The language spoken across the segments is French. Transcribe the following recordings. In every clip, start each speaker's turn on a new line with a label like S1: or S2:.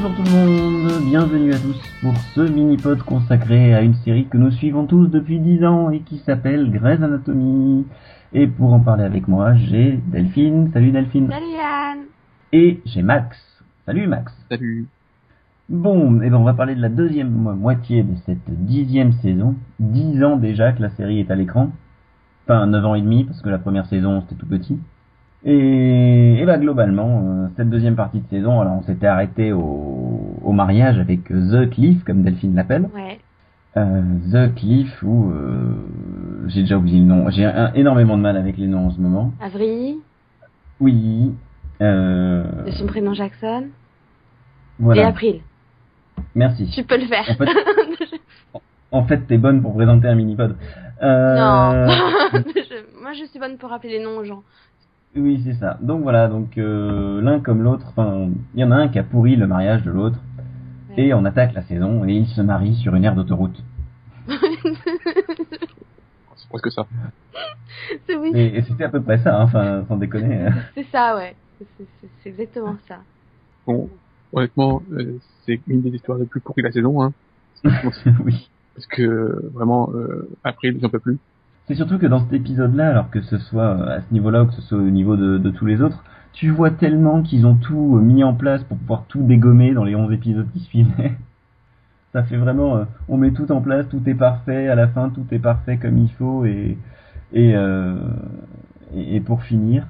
S1: Bonjour tout le monde, bienvenue à tous pour ce mini-pod consacré à une série que nous suivons tous depuis 10 ans et qui s'appelle Grey's Anatomy. Et pour en parler avec moi, j'ai Delphine. Salut Delphine.
S2: Salut Yann.
S1: Et j'ai Max. Salut Max.
S3: Salut.
S1: Bon, et ben on va parler de la deuxième moitié de cette dixième saison. Dix ans déjà que la série est à l'écran. Enfin, neuf ans et demi, parce que la première saison c'était tout petit. Et, et bah globalement, euh, cette deuxième partie de saison, alors on s'était arrêté au, au mariage avec The Cliff, comme Delphine l'appelle.
S2: Ouais.
S1: Euh, The Cliff, où euh, j'ai déjà oublié le nom. J'ai énormément de mal avec les noms en ce moment.
S2: Avril,
S1: Oui. Euh,
S2: de son prénom Jackson. Et
S1: voilà.
S2: April.
S1: Merci.
S2: Tu peux le faire.
S1: En fait, en fait, t'es bonne pour présenter un mini-pod. Euh,
S2: Non. Moi, je suis bonne pour rappeler les noms aux gens.
S1: Oui, c'est ça. Donc voilà, donc euh, l'un comme l'autre, enfin, il y en a un qui a pourri le mariage de l'autre, et on attaque la saison, et ils se marient sur une aire d'autoroute.
S3: C'est presque ça.
S2: oui.
S1: Et, et c'était à peu près ça, hein, enfin, sans déconner.
S2: C'est ça, ouais. C'est- exactement ça.
S3: Bon, honnêtement, euh, c'est une des histoires les plus pourries de la saison, hein.
S1: oui.
S3: Parce que vraiment, euh, après, j'en peux plus.
S1: C'est surtout que dans cet épisode-là, alors que ce soit euh, à ce niveau-là ou que ce soit au niveau de, tous les autres, tu vois tellement qu'ils ont tout euh, mis en place pour pouvoir tout dégommer dans les 11 épisodes qui suivaient. Ça fait vraiment, euh, on met tout en place, tout est parfait, à la fin tout est parfait comme il faut, et, et, pour finir,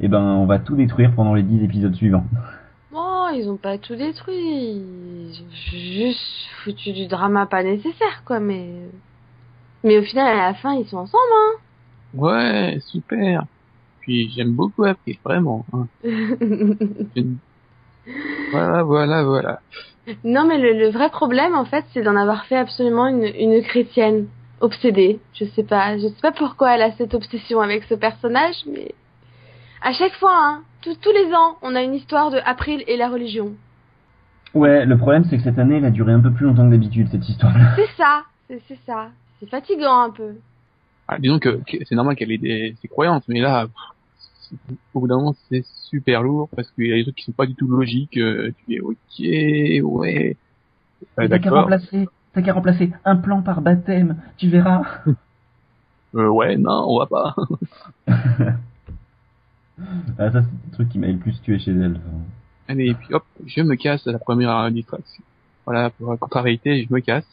S1: eh ben, on va tout détruire pendant les 10 épisodes suivants.
S2: Oh, ils ont pas tout détruit. Juste foutu du drama pas nécessaire, quoi, mais. Mais au final, à la fin, ils sont ensemble, hein.
S3: Ouais, super. Puis j'aime beaucoup après, vraiment. Hein. Voilà, voilà, voilà.
S2: Non, mais le, le vrai problème, en fait, c'est d'en avoir fait absolument une, une chrétienne obsédée. Je sais pas, je sais pas pourquoi elle a cette obsession avec ce personnage, mais à chaque fois, hein, tous- tous les ans, on a une histoire de April et la religion.
S1: Ouais, le problème c'est que cette année, elle a duré un peu plus longtemps que d'habitude, cette histoire-là.
S2: C'est ça, c'est ça. C'est fatigant un peu.
S3: Ah, disons que, que c'est normal qu'elle ait des, ses croyances, mais là, pff, au bout d'un moment, c'est super lourd parce qu'il y a des trucs qui sont pas du tout logiques. euh, tu dis, ok, ouais,
S1: T'as
S3: euh,
S1: qu'à remplacer, t'as qu'à remplacer un plan par baptême, tu verras.
S3: Euh, ouais, non, on va pas.
S1: Ah, ça, c'est le truc qui m'a le plus tué chez elle.
S3: Allez, et puis hop, je me casse à la première distraction. Voilà, pour la contrariété, je me casse.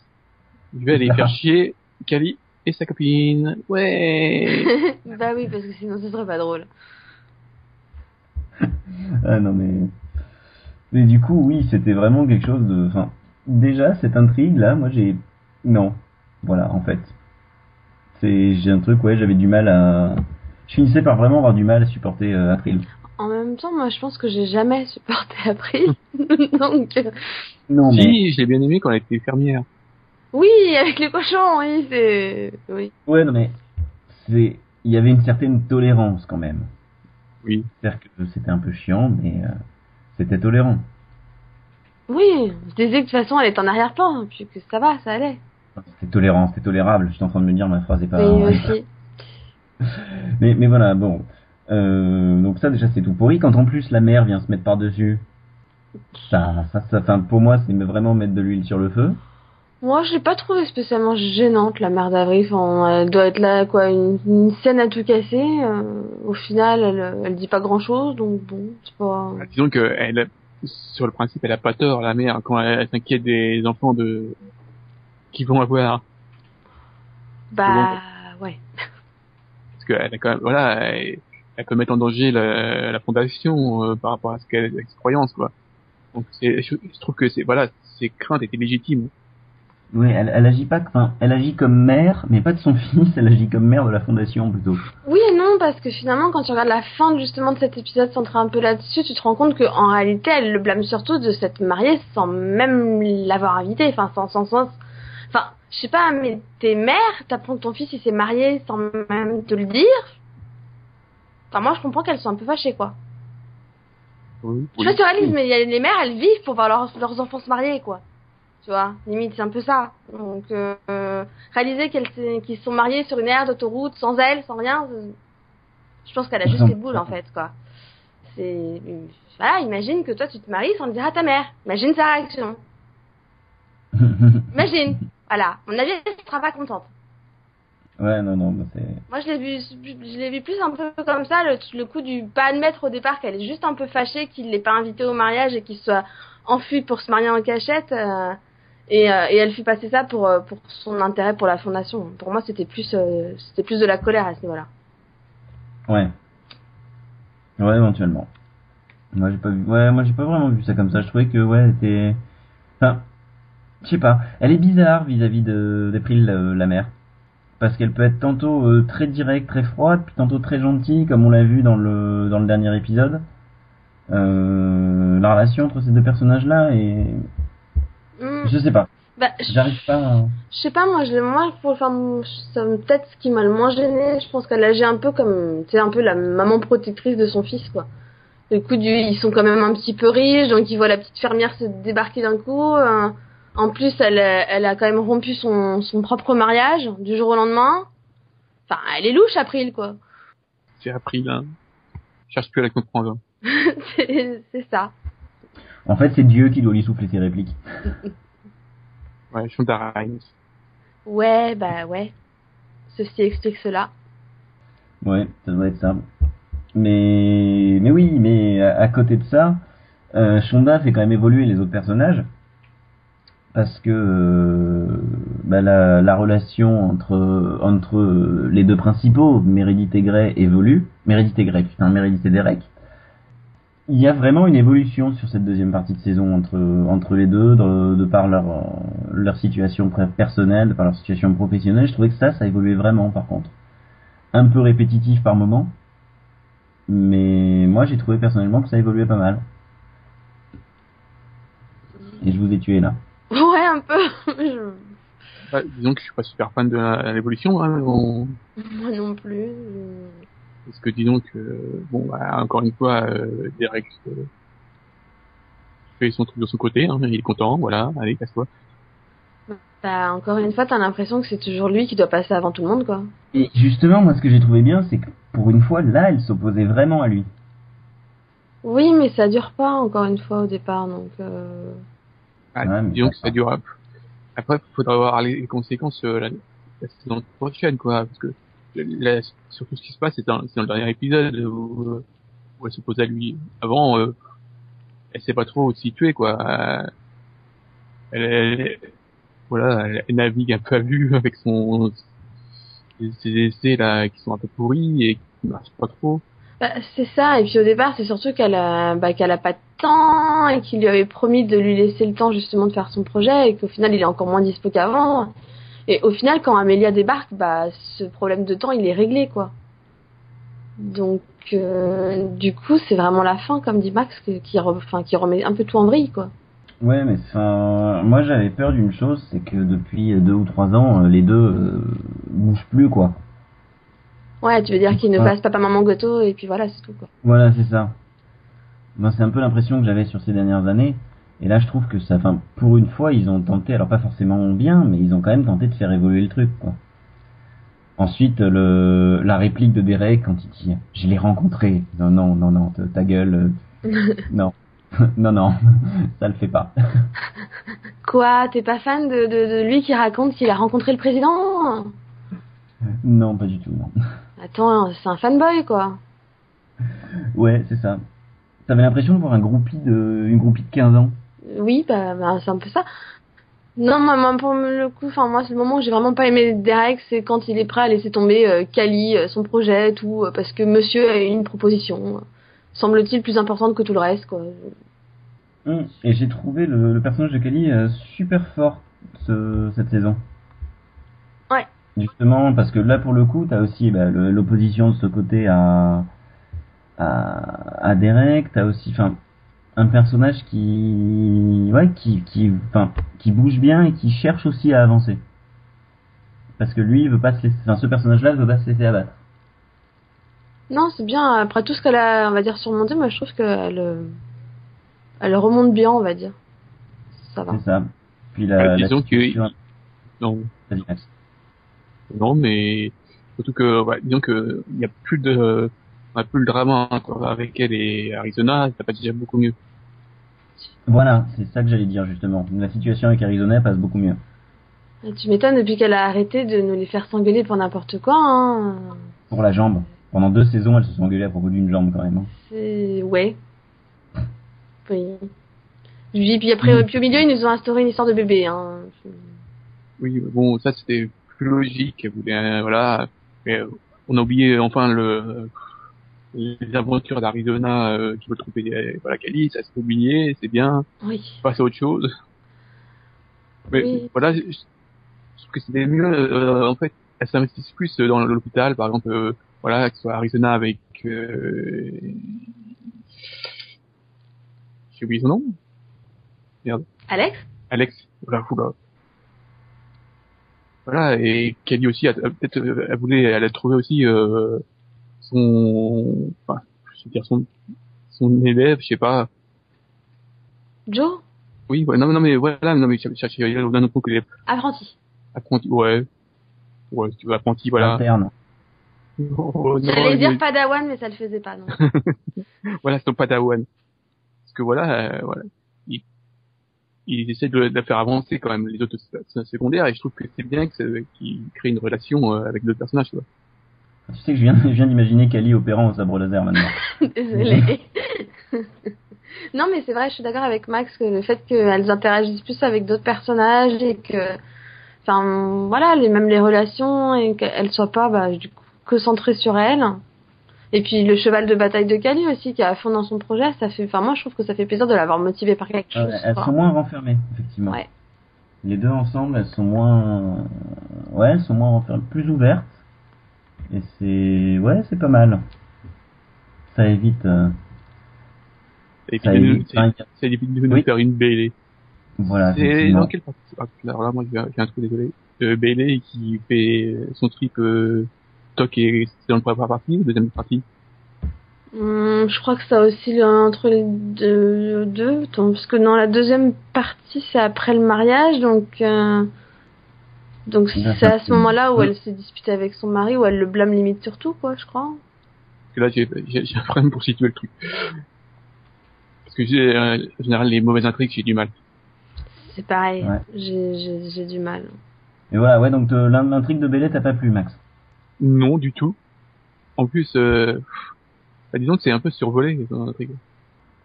S3: Je vais aller faire chier Kali et sa copine. Ouais.
S2: bah oui, parce que sinon ce serait pas drôle.
S1: Ah non mais mais du coup oui c'était vraiment quelque chose de enfin déjà cette intrigue là moi j'ai non voilà en fait c'est j'ai un truc ouais j'avais du mal à je finissais par vraiment avoir du mal à supporter euh, April
S2: En même temps, moi, je pense que j'ai jamais supporté April. Donc, euh,
S1: non mais
S3: Si, je l'ai bien aimé quand elle était fermière.
S2: Oui, avec les cochons, oui, c'est... Oui.
S1: ouais non mais c'est il y avait une certaine tolérance quand même
S3: Oui.
S1: c'est-à-dire que c'était un peu chiant mais euh, c'était tolérant
S2: Oui, je disais que de toute façon, elle est en arrière-plan, puis que ça va, ça allait.
S1: c'était tolérant c'était tolérable j'étais en train de me dire ma phrase est pas
S2: Oui, aussi.
S1: Mais, mais voilà, bon. Euh, donc ça déjà c'est tout pourri. Quand en plus la mère vient se mettre par-dessus, ça, ça, ça, enfin, pour moi c'est vraiment mettre de l'huile sur le feu.
S2: Moi, je l'ai pas trouvé spécialement gênante, la mère d'Avril. Enfin, elle doit être là, quoi, une, une scène à tout casser. euh, au final, elle, elle dit pas grand-chose, donc bon, c'est pas...
S3: Bah, disons que elle, sur le principe, elle a pas tort, la mère, quand elle, elle s'inquiète des enfants de qui vont avoir.
S2: Bah, ouais.
S3: Parce qu'elle a quand même, voilà, elle, elle peut mettre en danger la, la fondation euh, par rapport à ce qu'elle, ses croyances, quoi. Donc je, je trouve que c'est, voilà, ses craintes étaient légitimes.
S1: Oui, elle, elle agit pas, enfin, elle agit comme mère, mais pas de son fils. Elle agit comme mère de la fondation plutôt.
S2: Oui et non, parce que finalement, quand tu regardes la fin justement de cet épisode centré un peu là-dessus, tu te rends compte qu'en réalité, elle le blâme surtout de s'être mariée sans même l'avoir invité, enfin, sans, sans, sans... Enfin, je sais pas, mais t'es mère, t'apprends que ton fils il s'est marié sans même te le dire. Enfin, moi, je comprends qu'elles sont un peu fâchées, quoi.
S3: Oui.
S2: Je sais pas si tu réalises, mais il y a les mères, elles vivent pour voir leurs, leurs enfants se marier, quoi. Tu vois, limite, c'est un peu ça. Donc, euh, euh, réaliser qu'ils se sont mariés sur une aire d'autoroute, sans elle, sans rien, euh, je pense qu'elle a juste les boules, en fait, quoi. C'est voilà, imagine que toi tu te maries sans le dire à ta mère. Imagine sa réaction. Imagine. Voilà, mon avis, elle sera pas contente.
S1: Ouais, non, non, c'est.
S2: Moi, je l'ai vu, je l'ai vu plus un peu comme ça, le, le coup du pas admettre au départ qu'elle est juste un peu fâchée qu'il l'ait pas invité au mariage et qu'il soit enfui pour se marier en cachette. euh, et, euh, et elle fit passer ça pour euh, pour son intérêt pour la fondation. Pour moi, c'était plus euh, plus de la colère à ce niveau-là.
S1: Ouais. Ouais, éventuellement. Moi, j'ai pas vu. Ouais, pas vraiment vu ça comme ça. Je trouvais que, ouais, elle était. Enfin, je sais pas. Elle est bizarre vis-à-vis d'April, la mère. Parce qu'elle peut être tantôt très directe, très froide, puis tantôt très gentille, comme on l'a vu dans le dans le dernier épisode. La relation entre ces deux personnages-là et
S2: Hmm.
S1: je sais pas.
S2: Bah, je-
S1: J'arrive pas. à-
S2: Je sais pas, moi, je, moi, pour faire, mon- ça me- peut-être ce qui m'a le moins gêné, je pense qu'elle agit un peu comme, tu sais, un peu la maman protectrice de son fils, quoi. Du coup, du, ils sont quand même un petit peu riches, donc ils voient la petite fermière se débarquer d'un coup. euh, en plus, elle, elle a quand même rompu son, son propre mariage du jour au lendemain. Enfin, elle est louche, April, quoi.
S3: J'ai appris là. Je cherche plus à la comprendre.
S2: c'est c'est ça.
S1: En fait, c'est Dieu qui doit lui souffler ses répliques.
S3: Ouais, Shonda Rhimes.
S2: Ouais, bah ouais. Ceci explique cela.
S1: Ouais, ça doit être ça. Mais, mais oui, mais à, à côté de ça, euh, Shonda fait quand même évoluer les autres personnages. Parce que euh, bah, la, la relation entre, entre les deux principaux, Meredith et Grey, évolue. Meredith et Grey, putain, Meredith et Derek. Il y a vraiment une évolution sur cette deuxième partie de saison entre, entre les deux, de, de par leur, leur situation personnelle, de par leur situation professionnelle. Je trouvais que ça, ça évoluait vraiment par contre un peu répétitif par moment. Mais moi j'ai trouvé personnellement que ça évoluait pas mal. Et je vous ai tué là.
S2: Ouais, un peu. Je-
S3: Ouais, disons que je suis pas super fan de l'évolution, hein,
S2: Moi non plus. je-
S3: parce que disons que, bon, bah, encore une fois, euh, Derek euh, fait son truc de son côté, hein, il est content, voilà, allez, casse-toi.
S2: Bah, encore une fois, t'as l'impression que c'est toujours lui qui doit passer avant tout le monde, quoi.
S1: Et justement, moi ce que j'ai trouvé bien, c'est que pour une fois, là, elle s'opposait vraiment à lui.
S2: Oui, mais ça dure pas, encore une fois, au départ, donc... Euh...
S3: Ah,
S1: Ouais,
S3: disons que ça dure. Après, il faudra voir les conséquences euh, la, la saison prochaine, quoi, parce que là, surtout ce qui se passe, c'est dans, le dernier épisode où, où elle s'oppose à lui. Avant, euh, elle sait pas trop où se situer, quoi. Euh, Elle, elle- voilà, elle, elle navigue un peu à vue avec son ses, ses essais là qui sont un peu pourris et qui marchent pas trop.
S2: Bah, c'est ça, et puis au départ, c'est surtout qu'elle a, bah, qu'elle a pas de temps, et qu'il lui avait promis de lui laisser le temps, justement, de faire son projet, et qu'au final, il est encore moins dispo qu'avant. Et au final, quand Amélia débarque, bah, ce problème de temps, il est réglé, quoi. Donc, euh, du coup, c'est vraiment la fin, comme dit Max, qui, re- enfin, qui remet un peu tout en vrille, quoi.
S1: Ouais, mais enfin, moi j'avais peur d'une chose, c'est que depuis deux ou trois ans, euh, les deux euh, bougent plus quoi.
S2: Ouais, tu veux dire qu'il ne
S1: Ouais.
S2: passe papa maman Goto, et puis voilà, c'est tout, quoi.
S1: Voilà, c'est ça. Moi, c'est un peu l'impression que j'avais sur ces dernières années. Et là, je trouve que ça, enfin, pour une fois, ils ont tenté, alors pas forcément bien, mais ils ont quand même tenté de faire évoluer le truc, quoi. Ensuite, le, la réplique de Derek quand il dit, je l'ai rencontré. Non, non, non, non, ta- gueule, euh, non. non, non, ça le fait pas.
S2: Quoi, t'es pas fan de, de, de lui qui raconte qu'il a rencontré le président?
S1: Non, pas du tout, non.
S2: Attends, c'est un fanboy, quoi.
S1: Ouais, c'est ça. T'avais l'impression de voir un groupie de, une groupie de 15 ans?
S2: Oui, bah, bah, c'est un peu ça. Non, moi, moi, pour le coup, enfin, moi, c'est le moment où j'ai vraiment pas aimé Derek, c'est quand il est prêt à laisser tomber euh, Kali, euh, son projet, tout, euh, parce que monsieur a une proposition, euh, semble-t-il plus importante que tout le reste, quoi.
S1: Hum, Et j'ai trouvé le, le personnage de euh, super fort ce, cette saison.
S2: Ouais.
S1: Justement, parce que là, pour le coup, t'as aussi bah, l'opposition de ce côté à, à, à Derek. T'as aussi, enfin, un personnage qui, ouais, qui, qui, enfin, qui bouge bien et qui cherche aussi à avancer. Parce que lui, il veut pas se laisser, enfin, ce personnage-là, veut pas se laisser abattre.
S2: Non, c'est bien, après tout ce qu'elle a, on va dire, surmonté, moi, je trouve qu'elle, euh, elle remonte bien, on va dire. Ça va.
S1: C'est ça. Puis la, la
S3: disons que- Non, non, mais surtout que, ouais, disons que il y a plus de on a plus le drama encore avec elle et Arizona, ça passe déjà beaucoup mieux.
S1: Voilà, c'est ça que j'allais dire justement. La situation avec Arizona passe beaucoup mieux.
S2: Et tu m'étonnes depuis qu'elle a arrêté de nous les faire s'engueuler pour n'importe quoi. Hein.
S1: Pour la jambe. Pendant deux saisons, elle se sont engueulées à propos d'une jambe quand même. hein.
S2: C'est ouais. Oui. Puis, puis après,
S1: Mm.
S2: puis au milieu, ils nous ont instauré une histoire de bébé. Hein.
S3: Oui, bon, ça c'était plus logique. Euh, voilà. Mais on a oublié enfin le les aventures d'Arizona euh, qui veut tromper euh, voilà Cali, ça s'est oublié, c'est bien.
S2: Oui.
S3: Passer à autre chose. Mais
S2: Oui.
S3: voilà, je, je trouve que c'était mieux. euh, en fait, elle s'investisse plus dans l'hôpital, par exemple, euh, voilà, que ce soit Arizona avec. Euh... J'ai oublié son nom.
S2: Alex?
S3: Alex, voilà, oula. Voilà, et Kelly aussi, peut-être, euh, elle voulait, elle a trouvé aussi euh, son, enfin, je veux dire son, son élève, je sais pas.
S2: Joe?
S3: Oui, ouais, non, non, mais voilà, non, mais je cherche un autre mot que les
S2: Apprenti.
S3: apprentis, ouais, ouais, tu veux apprenti, voilà.
S1: Interne.
S3: Oh,
S2: J'allais dire
S3: mais-
S2: Padawan, mais ça le faisait pas, non.
S3: voilà, son padawan. Parce que voilà, euh, voilà, il, il essaie de, de la faire avancer quand même les autres se- secondaires, et je trouve que c'est bien que ça- qu'il crée une relation euh, avec d'autres personnages, tu vois.
S1: Tu sais que je viens, je viens d'imaginer Kali opérant au sabre laser maintenant.
S2: Désolée. non, mais c'est vrai, je suis d'accord avec Max que le fait qu'elles interagissent plus avec d'autres personnages et que, enfin, voilà, les, même les relations et qu'elles soient pas, bah, du coup, que centrées sur elles. Et puis le cheval de bataille de Kali aussi, qui est à fond dans son projet, ça fait, enfin, moi, je trouve que ça fait plaisir de l'avoir motivé par quelque
S1: Euh,
S2: chose.
S1: elles
S2: quoi.
S1: sont moins renfermées, effectivement.
S2: Ouais.
S1: Les deux ensemble, elles sont moins, ouais, elles sont moins renfermées, plus ouvertes. Et c'est, ouais, c'est pas mal. Ça évite, euh,
S3: Et
S1: ça évite,
S3: ça évite de nous
S1: Oui.
S3: faire une Bailey.
S1: voilà,
S3: C'est dans quelle partie ah, Alors là, moi, j'ai un trou, désolé. Euh, Bailey qui fait son trip euh, Toc et c'est dans la première partie ou deuxième partie
S2: Hum, je crois que ça oscille entre les deux, deux parce que dans la deuxième partie, c'est après le mariage, donc euh, donc c'est à ce moment-là où elle s'est disputée avec son mari, où elle le blâme limite sur tout, quoi, je crois.
S3: Parce que là, j'ai un problème pour situer le truc. Parce que euh, en général, les mauvaises intrigues, j'ai du mal.
S2: C'est pareil,
S1: Ouais.
S2: j'ai du mal.
S1: Et voilà, ouais, donc euh, l'in- l'intrigue de Bellet t'as pas plu, Max?
S3: Non, du tout. En plus, euh, bah, disons que c'est un peu survolé, son intrigue.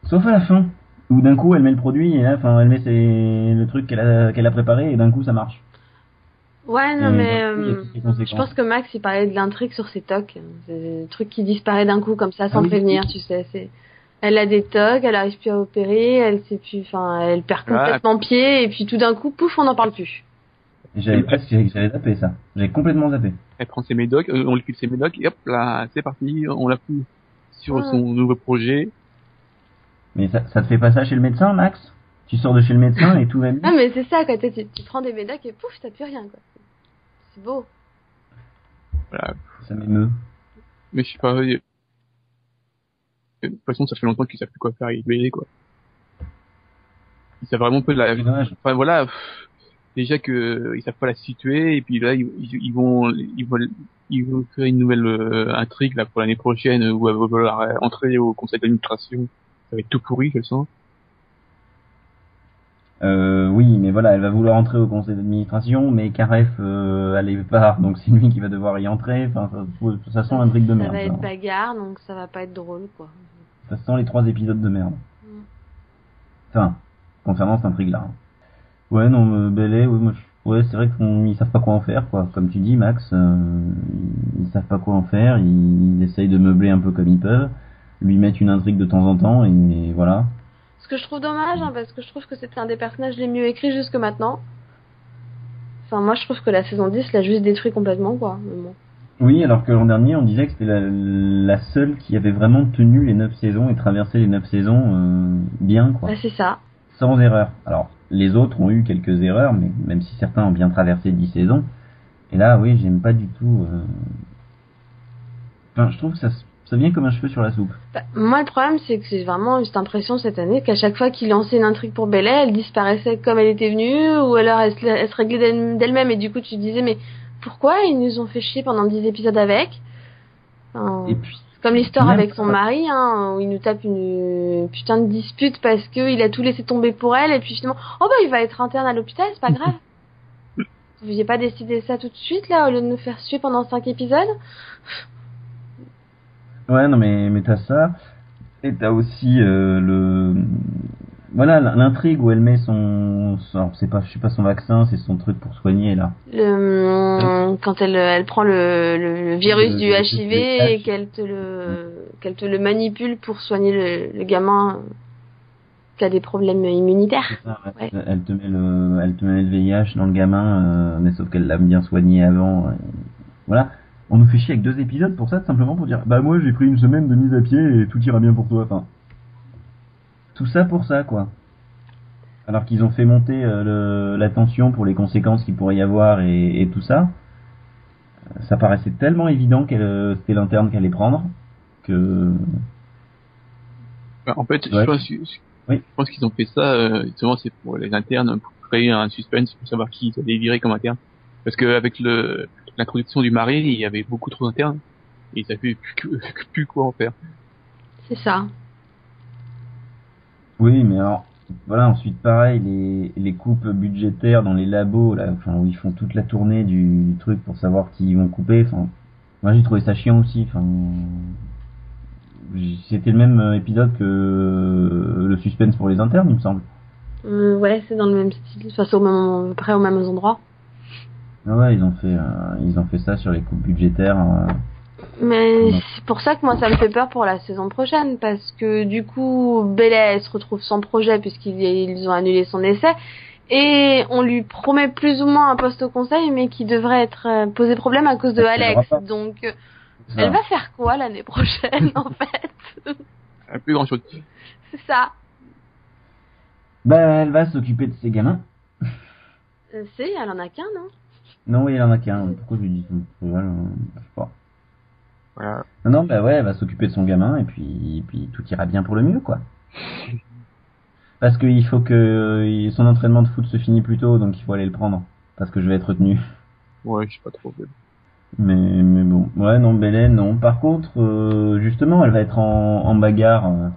S1: Sauf à la fin, où d'un coup elle met le produit et là, enfin, elle met ses, le truc qu'elle a, qu'elle a préparé et d'un coup ça marche.
S2: Ouais, non
S1: Et
S2: mais
S1: a
S2: euh, je pense que Max il parlait de l'intrigue sur ses tocs, c'est le truc qui disparaît d'un coup comme ça sans
S1: Ah oui,
S2: prévenir,
S1: oui.
S2: tu sais. C'est elle a des tocs, elle arrive plus à opérer, elle sait plus, enfin elle perd
S3: Ah.
S2: complètement pied et puis tout d'un coup pouf on n'en parle plus.
S1: J'avais presque, j'avais j'avais zappé ça. J'ai complètement zappé.
S3: Elle prend ses médocs, euh, on lui file ses médocs, et hop là, c'est parti, on la fout sur
S2: Ouais.
S3: son nouveau projet.
S1: Mais ça, ça te fait pas ça chez le médecin, Max? Tu sors de chez le médecin et tout va bien?
S2: Ah mais c'est ça quoi, tu, tu prends des médocs et pouf t'as plus rien quoi. C'est beau.
S3: Voilà.
S1: Ça m'émeut.
S3: Mais je sais pas, de toute façon, ça fait longtemps qu'ils savent plus quoi faire avec BD, quoi. Ils savent vraiment peu de la, enfin voilà, pff, déjà que euh, ils savent pas la situer, et puis là, ils, vont, ils vont, ils vont créer une nouvelle euh, intrigue, là, pour l'année prochaine, où elle va vouloir euh, entrer au conseil d'administration. Ça va être tout pourri, je le sens.
S1: Euh, oui, mais voilà, elle va vouloir entrer au conseil d'administration, mais Karef, euh, elle est part, donc c'est lui qui va devoir y entrer. Enfin, ça, ça sent un truc de
S2: ça
S1: merde.
S2: va
S1: ça.
S2: être bagarre donc ça va pas être drôle quoi.
S1: Ça sent les trois épisodes de merde.
S2: Mm.
S1: Enfin, concernant cette intrigue-là. Ouais, non, euh, Bellet, ouais, c'est vrai qu'ils savent pas quoi en faire, quoi. Comme tu dis, Max, euh, ils savent pas quoi en faire, ils, essayent de meubler un peu comme ils peuvent, lui mettre une intrigue de temps en temps, et voilà.
S2: Ce que je trouve dommage hein, parce que je trouve que c'était un des personnages les mieux écrits jusque maintenant. Enfin moi je trouve que la saison 10 l'a juste détruit complètement quoi. Bon.
S1: Oui, alors que l'an dernier, on disait que c'était la, la seule qui avait vraiment tenu les neuf saisons et traversé les neuf saisons euh, bien, quoi.
S2: Bah, c'est ça.
S1: sans erreur. Alors, les autres ont eu quelques erreurs, mais même si certains ont bien traversé 10 saisons. Et là, oui, j'aime pas du tout. euh, Enfin, je trouve que ça, s- ça vient comme un cheveu sur la soupe.
S2: Bah, moi, le problème, c'est que j'ai vraiment eu cette impression cette année qu'à chaque fois qu'il lançait une intrigue pour Bellet, elle disparaissait comme elle était venue, ou alors elle se, elle se réglait d'elle- d'elle-même, et du coup, tu te disais, mais pourquoi ils nous ont fait chier pendant 10 épisodes avec? Enfin,
S1: Et puis,
S2: Comme l'histoire avec son mari, hein, où il nous tape une putain de dispute parce que il a tout laissé tomber pour elle, et puis finalement, oh bah il va être interne à l'hôpital, c'est pas grave. Vous n'aviez pas décidé ça tout de suite, là, au lieu de nous faire suer pendant cinq épisodes?
S1: Ouais, non, mais, mais t'as ça. Et t'as aussi euh, le. Voilà, l'intrigue où elle met son. son- alors, c'est pas, je sais pas son vaccin, c'est son truc pour soigner, là.
S2: le, quand elle, elle prend le, le, le virus du HIV et qu'elle te le, qu'elle te le manipule pour soigner le, le gamin qui a des problèmes immunitaires.
S1: Ça, ouais.
S2: Ouais.
S1: Elle te met le, elle te met le VIH dans le gamin, euh, mais sauf qu'elle l'a bien soigné avant. euh, voilà. On nous fait chier avec deux épisodes pour ça, simplement pour dire, bah moi j'ai pris une semaine de mise à pied et tout ira bien pour toi. Enfin, tout ça pour ça, quoi. Alors qu'ils ont fait monter euh, le, la tension pour les conséquences qu'il pourrait y avoir et, et tout ça. Euh, Ça paraissait tellement évident qu'elle, euh, c'était l'interne qu'elle allait prendre que.
S3: Bah, en fait,
S1: Ouais.
S3: je pense, je
S1: Oui.
S3: pense qu'ils ont fait ça, euh, justement, c'est pour les internes, pour créer un suspense, pour savoir qui ils allaient virer comme interne. Parce que avec le, l'introduction du mari, il y avait beaucoup trop d'internes, et ils savaient plus, quoi en faire.
S2: C'est ça.
S1: Oui, mais alors, voilà, ensuite pareil, les, les coupes budgétaires dans les labos, là, enfin, où ils font toute la tournée du, du truc pour savoir qui ils vont couper, enfin, moi j'ai trouvé ça chiant aussi, enfin, c'était le même épisode que le suspense pour les internes, il me semble.
S2: Euh, ouais, c'est dans le même style, enfin, c'est au même, à peu près au même endroit.
S1: Ah ouais, ils ont fait, euh, ils ont fait ça sur les coupes budgétaires. euh,
S2: Mais
S1: Non.
S2: c'est pour ça que moi ça me fait peur pour la saison prochaine parce que du coup Bella elle se retrouve sans projet puisqu'ils ils ont annulé son essai et on lui promet plus ou moins un poste au conseil mais qui devrait être euh, posé problème à cause de
S1: Parce
S2: Alex donc euh,
S1: ça.
S2: elle va faire quoi l'année prochaine en fait?
S3: Euh, Plus grand chose.
S2: c'est ça
S1: Bah, elle va s'occuper de ses gamins.
S2: Euh, c'est elle en a qu'un non?
S1: Non, oui, il en a qu'un. Pourquoi je lui dis tout? Voilà, je sais pas.
S3: Voilà.
S1: Non, non, bah ouais, elle va s'occuper de son gamin et puis, puis tout ira bien pour le mieux, quoi. Parce qu'il faut que il- son entraînement de foot se finisse plus tôt, donc il faut aller le prendre. Parce que je vais être retenu.
S3: Ouais, je sais pas trop.
S1: Mais, mais bon, ouais, non, Belen, non. Par contre, euh, justement, elle va être en, en bagarre, euh,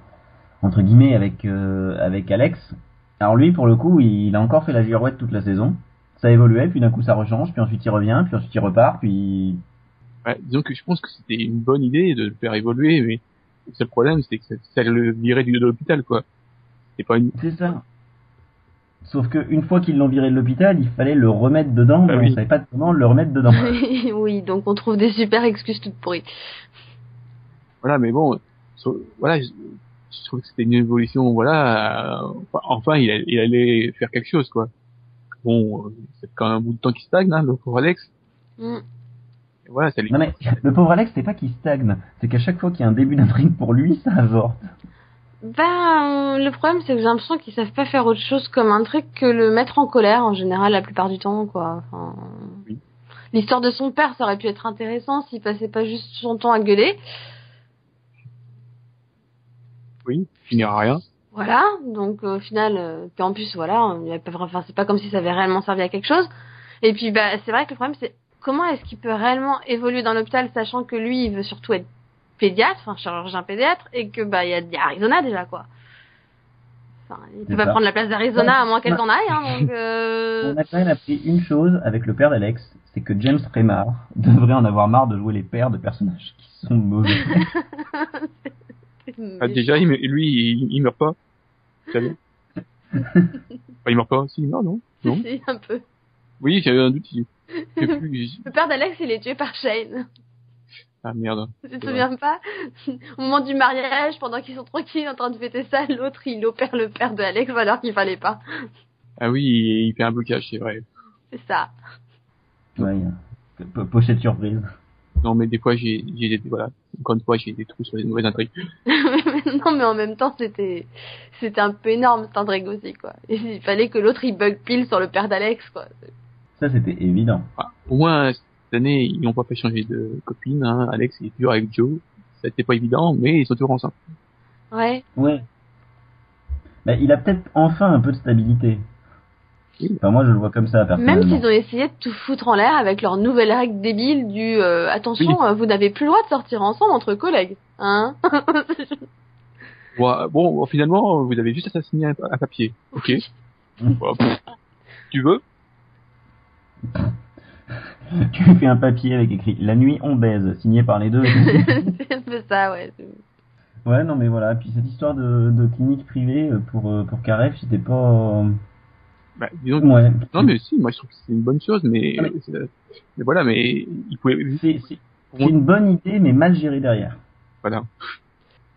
S1: entre guillemets, avec, euh, avec Alex. Alors lui, pour le coup, il, a encore fait la girouette toute la saison. Ça évoluait, puis d'un coup ça rechange, puis ensuite il revient, puis ensuite il repart, puis...
S3: Ouais, disons que je pense que c'était une bonne idée de le faire évoluer, mais le seul problème, c'est que ça, ça le virait du de l'hôpital, quoi. C'est pas une...
S1: C'est ça. Sauf que une fois qu'ils l'ont viré de l'hôpital, il fallait le remettre dedans,
S3: Ah
S1: mais
S3: oui.
S1: on savait pas comment le remettre dedans.
S2: oui donc on trouve des super excuses toutes pourries
S3: Voilà, mais bon, so- voilà, je, je trouve que c'était une évolution, voilà, euh, enfin, enfin, il, a- il allait faire quelque chose, quoi. Bon, euh, c'est quand même un bout de temps qui stagne, hein, le pauvre Alex.
S2: Mm.
S3: Et voilà, ça lui...
S1: Non mais, le pauvre Alex, c'est pas qu'il stagne, c'est qu'à chaque fois qu'il y a un début d'intrigue pour lui, ça avorte.
S2: Ben, euh, le problème, c'est que j'ai l'impression qu'ils savent pas faire autre chose comme un truc que le mettre en colère, en général, la plupart du temps, quoi. Enfin,
S3: Oui.
S2: L'histoire de son père, ça aurait pu être intéressant s'il passait pas juste son temps à gueuler.
S3: Oui, il n'ira rien.
S2: Voilà, donc au final, euh, puis en plus, voilà, pas, enfin, c'est pas comme si ça avait réellement servi à quelque chose. Et puis, bah, c'est vrai que le problème, c'est comment est-ce qu'il peut réellement évoluer dans l'hôpital, sachant que lui, il veut surtout être pédiatre, enfin, chirurgien pédiatre, et que, bah, il y a, y a Arizona déjà, quoi. Enfin, il peut pas
S1: ça.
S2: prendre la place d'Arizona à moins qu'elle s'en aille, hein, donc, euh...
S1: On a quand même appris une chose avec le père d'Alex, c'est que James Remar devrait en avoir marre de jouer les pères de personnages qui sont mauvais.
S3: Ah, déjà, lui, il, il meurt pas. Vous savez Enfin, il meurt pas, si, il meurt, non Non
S2: Si, un peu.
S3: Oui, j'avais un doute. plus,
S2: Le père d'Alex, il est tué par Shane.
S3: Ah merde.
S2: Tu te souviens pas Au moment du mariage, pendant qu'ils sont tranquilles en train de fêter ça, l'autre il opère le père de Alex alors qu'il fallait pas.
S3: Ah oui, il, fait un blocage, c'est vrai.
S2: C'est ça.
S1: ouais, po- pochette surprise.
S3: Non, mais des fois, j'ai, j'ai des, voilà. Encore une fois, j'ai des trous sur les mauvaises intrigues.
S2: non mais en même temps c'était c'était un peu énorme cette intrigue aussi quoi. Et il fallait que l'autre il bug pile sur le père d'Alex quoi.
S1: Ça c'était évident.
S3: Enfin, au moins, cette année, ils n'ont pas fait changer de copine, hein. Alex, il est toujours avec Joe. C'était pas évident, mais ils sont toujours ensemble.
S2: Ouais.
S1: Ouais. Bah, il a peut-être enfin un peu de stabilité. Enfin, moi, je le vois comme ça,
S2: Même s'ils ont essayé de tout foutre en l'air avec leur nouvelle règle débile du euh, attention, euh, vous n'avez plus le droit de sortir ensemble entre collègues, hein
S3: Bon, euh, bon, finalement, vous avez juste à signer un, un papier. Ok. Tu veux?
S1: Tu fais un papier avec écrit La nuit, on baise, signé par les deux.
S2: C'est un peu ça, ouais.
S1: ouais, non, mais voilà. Puis cette histoire de, de clinique privée pour, pour Karef, c'était pas.
S3: Bah, disons,
S1: Ouais.
S3: Non, mais si, moi je trouve que c'est une bonne chose, mais,
S1: mais-
S3: voilà, mais il pouvait,
S1: C'est une bonne idée, mais mal gérée derrière.
S3: voilà.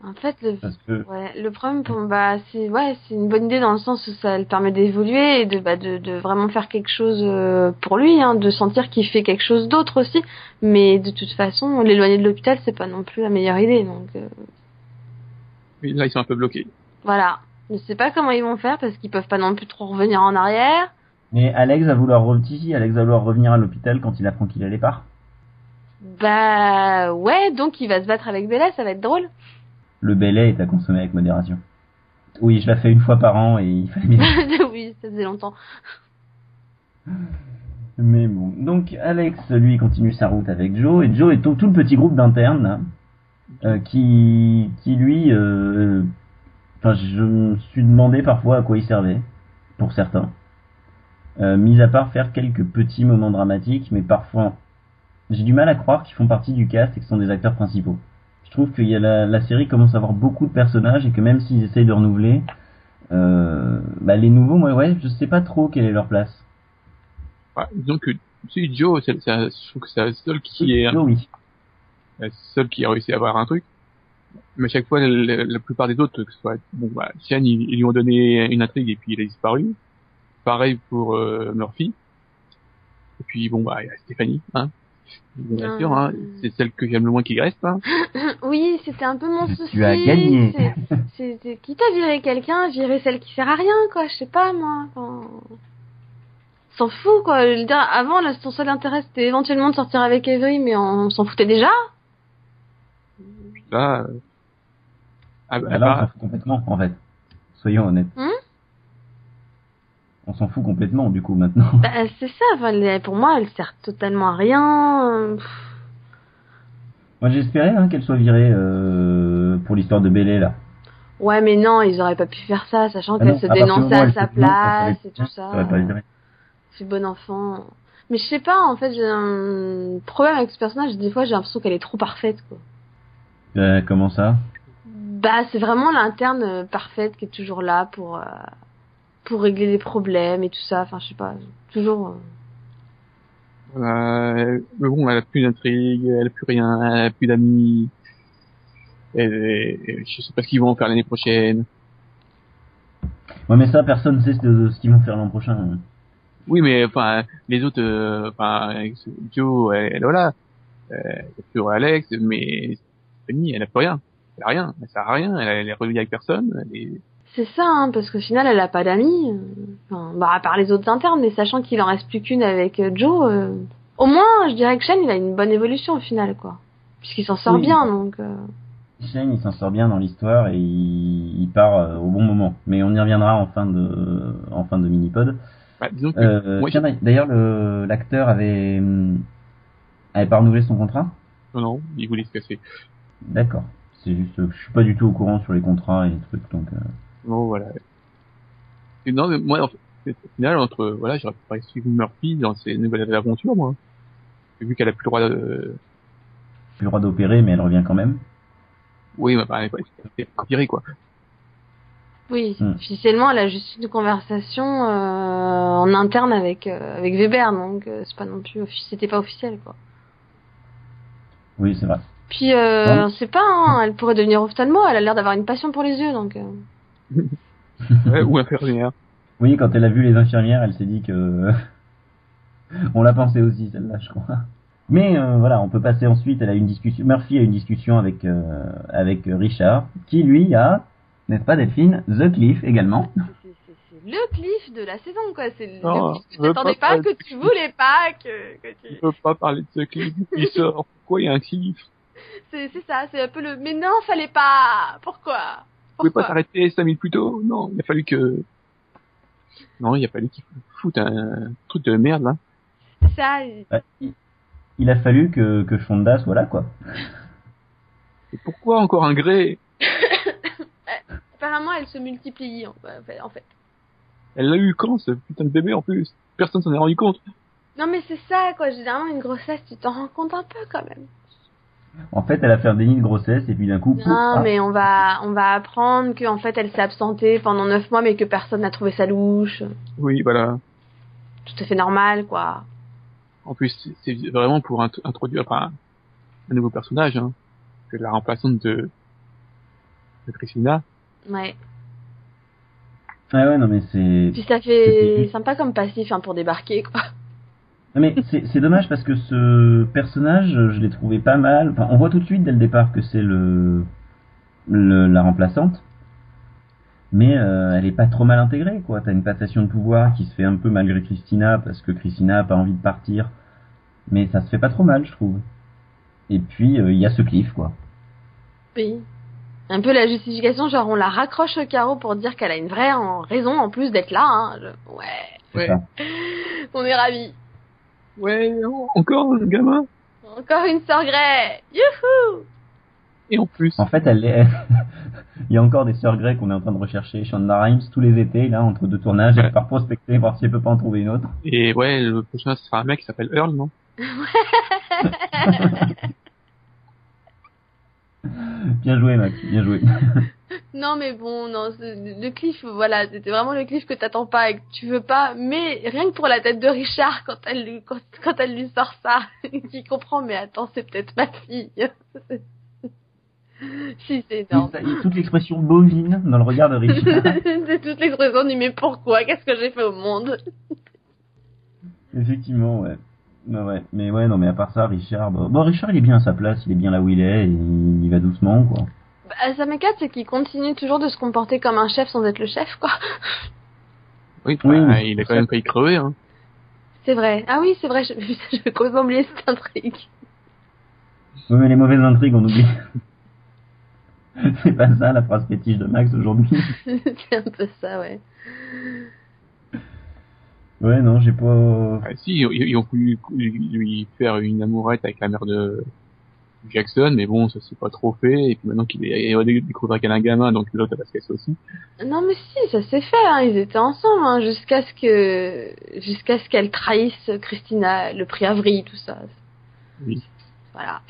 S2: En fait, le,
S1: Parce que.
S2: ouais, le problème, pour, bah, c'est ouais, c'est une bonne idée dans le sens où ça le permet d'évoluer et de, bah, de, de vraiment faire quelque chose euh, pour lui, hein, de sentir qu'il fait quelque chose d'autre aussi. Mais de toute façon, l'éloigner de l'hôpital, c'est pas non plus la meilleure idée. Donc euh,
S3: Mais là, ils sont un peu bloqués.
S2: voilà. Je sais pas comment ils vont faire parce qu'ils peuvent pas non plus trop revenir en arrière.
S1: Mais Alex va vouloir revenir, Alex va vouloir revenir à l'hôpital quand il apprend qu'il a les parts.
S2: Bah ouais, donc il va se battre avec Bella, ça va être drôle.
S1: Le bel lait est à consommer avec modération. Oui, je la fais une fois par an et il fallait bien.
S2: oui, ça faisait longtemps.
S1: Mais bon. Donc Alex, lui, continue sa route avec Joe et Joe est tout, tout le petit groupe d'internes là, euh, qui, qui lui, euh, enfin, je me suis demandé parfois à quoi il servait pour certains. Euh, mis à part faire quelques petits moments dramatiques, mais parfois j'ai du mal à croire qu'ils font partie du cast et que ce sont des acteurs principaux. Je trouve que y a la, la série commence à avoir beaucoup de personnages et que même s'ils essayent de renouveler, euh, bah, les nouveaux, moi, ouais, je sais pas trop quelle est leur place.
S3: Ouais, Joe, c'est, c'est, je trouve que c'est le seul qui est,
S1: Joe, oui.
S3: seul qui a réussi à avoir un truc. Mais à chaque fois, la, la plupart des autres, que ce soit, bon, bah, Sian, ils, ils lui ont donné une intrigue et puis il a disparu. Pareil pour euh, Murphy. Et puis, bon, bah, il y a Stéphanie, hein. Bien sûr, hein. C'est celle que j'aime le moins qui reste, hein.
S2: Oui, c'était un peu mon souci.
S1: Tu as gagné.
S2: C'est- C'est c'est- quitte à virer quelqu'un, virer celle qui sert à rien, quoi. Je sais pas moi. Enfin, S'en fout, quoi. Je veux dire, avant, là, son seul intérêt, c'était éventuellement de sortir avec Avery, mais on s'en foutait déjà.
S3: Là, euh, ah, bah,
S1: là, on s'en fout complètement, en fait. Soyons honnêtes.
S2: Hum
S1: on s'en fout complètement, du coup, maintenant.
S2: Bah, c'est ça. Enfin, pour moi, elle sert totalement à rien. euh, pff.
S1: Moi, j'espérais hein, qu'elle soit virée euh, pour l'histoire de Bélé, là.
S2: Ouais, mais non, ils auraient pas pu faire ça, sachant
S1: Ah
S2: qu'elle se
S1: du
S2: dénonçait à sa place et tout ça. C'est bon enfant. Mais je sais pas, en fait, j'ai un problème avec ce personnage. Des fois, j'ai l'impression qu'elle est trop parfaite, quoi.
S1: Euh, comment ça?
S2: Bah, c'est vraiment l'interne euh, parfaite qui est toujours là pour euh, pour régler les problèmes et tout ça. Enfin, je sais pas, toujours. euh,
S3: Euh, mais bon, elle a plus d'intrigue, elle a plus rien, elle a plus d'amis. Et, et je sais pas ce qu'ils vont en faire l'année prochaine.
S1: Ouais, mais ça, personne ne sait ce, de- ce qu'ils vont faire l'an prochain.
S3: Oui, mais enfin, les autres, euh, enfin, Joe, elle, elle, voilà, euh, il y a plus Alex, mais Fanny, elle a plus rien. Elle a rien, elle sert à rien, elle, elle est reliée avec personne. Elle est...
S2: C'est ça, hein, parce qu'au final, elle a pas d'amis. euh, Enfin, bah, à part les autres internes, mais sachant qu'il en reste plus qu'une avec euh, Joe, euh, au moins, je dirais que Shane, il a une bonne évolution au final, quoi. Puisqu'il s'en sort
S1: Oui.
S2: bien, donc. euh,
S1: Shane, il s'en sort bien dans l'histoire et il, il part euh, au bon moment. Mais on y reviendra en fin de, en fin de mini-pod.
S3: Bah,
S1: Euh, d'ailleurs, le- l'acteur avait, hum, avait pas renouvelé son contrat?
S3: Non, non, il voulait se casser.
S1: D'accord. C'est juste, que je suis pas du tout au courant sur les contrats et les trucs, donc. euh,
S3: Non, voilà. Et non, mais moi, en fait, au final, entre, voilà, j'aurais pas suivre Murphy dans ses nouvelles aventures, moi. Et vu qu'elle a plus le droit de,
S1: plus le droit d'opérer, mais elle revient quand même.
S3: oui, mais bah, elle est virée, quoi.
S2: Oui,
S1: Hmm.
S2: officiellement, elle a juste une conversation euh, en interne avec euh, avec Weber, donc euh, c'est pas non plus c'était pas officiel, quoi.
S1: Oui, c'est vrai.
S2: Puis, euh,
S1: Ouais.
S2: on sait pas, hein, elle pourrait devenir ophtalmo, elle a l'air d'avoir une passion pour les yeux, donc... euh,
S3: Ouais, ou infirmière.
S1: Oui, quand elle a vu les infirmières, elle s'est dit que on l'a pensé aussi celle-là, je crois. Mais euh, voilà, on peut passer ensuite. Elle a une discussion. Murphy a une discussion avec euh, avec Richard, qui lui a, n'est-ce pas Delphine, The Cliff également.
S2: Le cliff de la saison, quoi. C'est le
S3: Oh,
S2: cliff que
S3: veux
S2: t'attendais
S3: pas
S2: que tu voulais pas, que, que tu...
S3: Je peux pas parler de ce clip qui sort. Pourquoi il y a un clip
S2: C'est c'est ça, c'est un peu le... Mais non, fallait pas Pourquoi?
S3: Vous pouvez pas s'arrêter cinq minutes plus tôt? Non, il a fallu que... Non, il a fallu qu'il foutre un truc de merde là.
S2: Ça,
S1: Bah, il, il a fallu que, que Shonda soit là, quoi.
S3: Et pourquoi encore un gré?
S2: Apparemment, elle se multiplie en fait- en fait.
S3: Elle l'a eu quand ce putain de bébé en plus? Personne s'en est rendu compte.
S2: Non mais c'est ça quoi, généralement une grossesse tu t'en rends compte un peu quand même.
S1: En fait, elle a fait un déni de grossesse et puis d'un coup, pouf,
S2: Non
S1: ah,
S2: mais on va on va apprendre qu'en fait elle s'est absentée pendant neuf mois mais que personne n'a trouvé sa louche.
S3: Oui, voilà.
S2: Tout à fait normal quoi.
S3: En plus, c'est- vraiment pour int- introduire enfin, un nouveau personnage. Hein. C'est la remplaçante de, de Christina.
S2: Ouais.
S1: ah ouais, non mais c'est.
S2: Puis ça fait sympa comme passif hein, pour débarquer quoi.
S1: Non, mais c'est c'est dommage parce que ce personnage, je l'ai trouvé pas mal. Enfin, on voit tout de suite dès le départ que c'est le, le la remplaçante, mais euh, elle est pas trop mal intégrée, quoi. T'as une passation de pouvoir qui se fait un peu malgré Christina parce que Christina a pas envie de partir, mais ça se fait pas trop mal, je trouve. Et puis euh, il y a ce cliff, quoi.
S2: Oui. Un peu la justification, genre on la raccroche au carreau pour dire qu'elle a une vraie en- raison en plus d'être là. Hein. Je- Ouais,
S1: C'est
S3: Ouais.
S2: on est ravis.
S3: Ouais, encore un gamin.
S2: Encore une sœur Grey Youhou
S3: Et en plus,
S1: En fait, elle est. il y a encore des sœurs Grey qu'on est en train de rechercher. Shonda Rhimes tous les étés, là, entre deux tournages, elle
S3: Ouais.
S1: part prospecter, voir si elle peut pas en trouver une autre.
S3: et ouais, le prochain ce sera un mec qui s'appelle Earl, non?
S1: Bien joué, Max, bien joué.
S2: Non mais bon, non, le cliff, voilà, c'était vraiment le cliff que t'attends pas et que tu veux pas, mais rien que pour la tête de Richard quand elle lui, quand, quand elle lui sort ça, qui comprend, mais attends, c'est peut-être ma fille. si, c'est énorme.
S1: Il y a toute l'expression bovine dans le regard de Richard.
S2: c'est toute l'expression du mais pourquoi, qu'est-ce que j'ai fait au monde?
S1: Effectivement, ouais. Ouais, ouais. Mais ouais, non, mais à part ça, Richard, bah- bon, Richard, il est bien à sa place, il est bien là où il est, et il, il va doucement, quoi.
S2: Bah, Ça m'écarte, c'est qu'il continue toujours de se comporter comme un chef sans être le chef, quoi.
S3: Oui,
S1: mais
S3: il a quand même failli crever. Hein.
S2: C'est vrai. Ah oui, c'est vrai, je, je vais complètement oublier cette intrigue.
S1: Oui, mais les mauvaises intrigues, on oublie. C'est pas ça la phrase fétiche de Max aujourd'hui.
S2: c'est un peu ça, ouais.
S1: Ouais, non, j'ai pas.
S3: Ah, si, ils, ils ont voulu lui faire une amourette avec la mère de Jackson, mais bon, ça s'est pas trop fait. Et puis maintenant qu'il est, il découvre qu'elle a un gamin, donc l'autre elle va se casser aussi.
S2: Non mais si, ça s'est fait, hein. ils étaient ensemble hein, jusqu'à ce que jusqu'à ce qu'elle trahisse Christina, le prix Avery, tout ça.
S3: Oui.
S2: Voilà.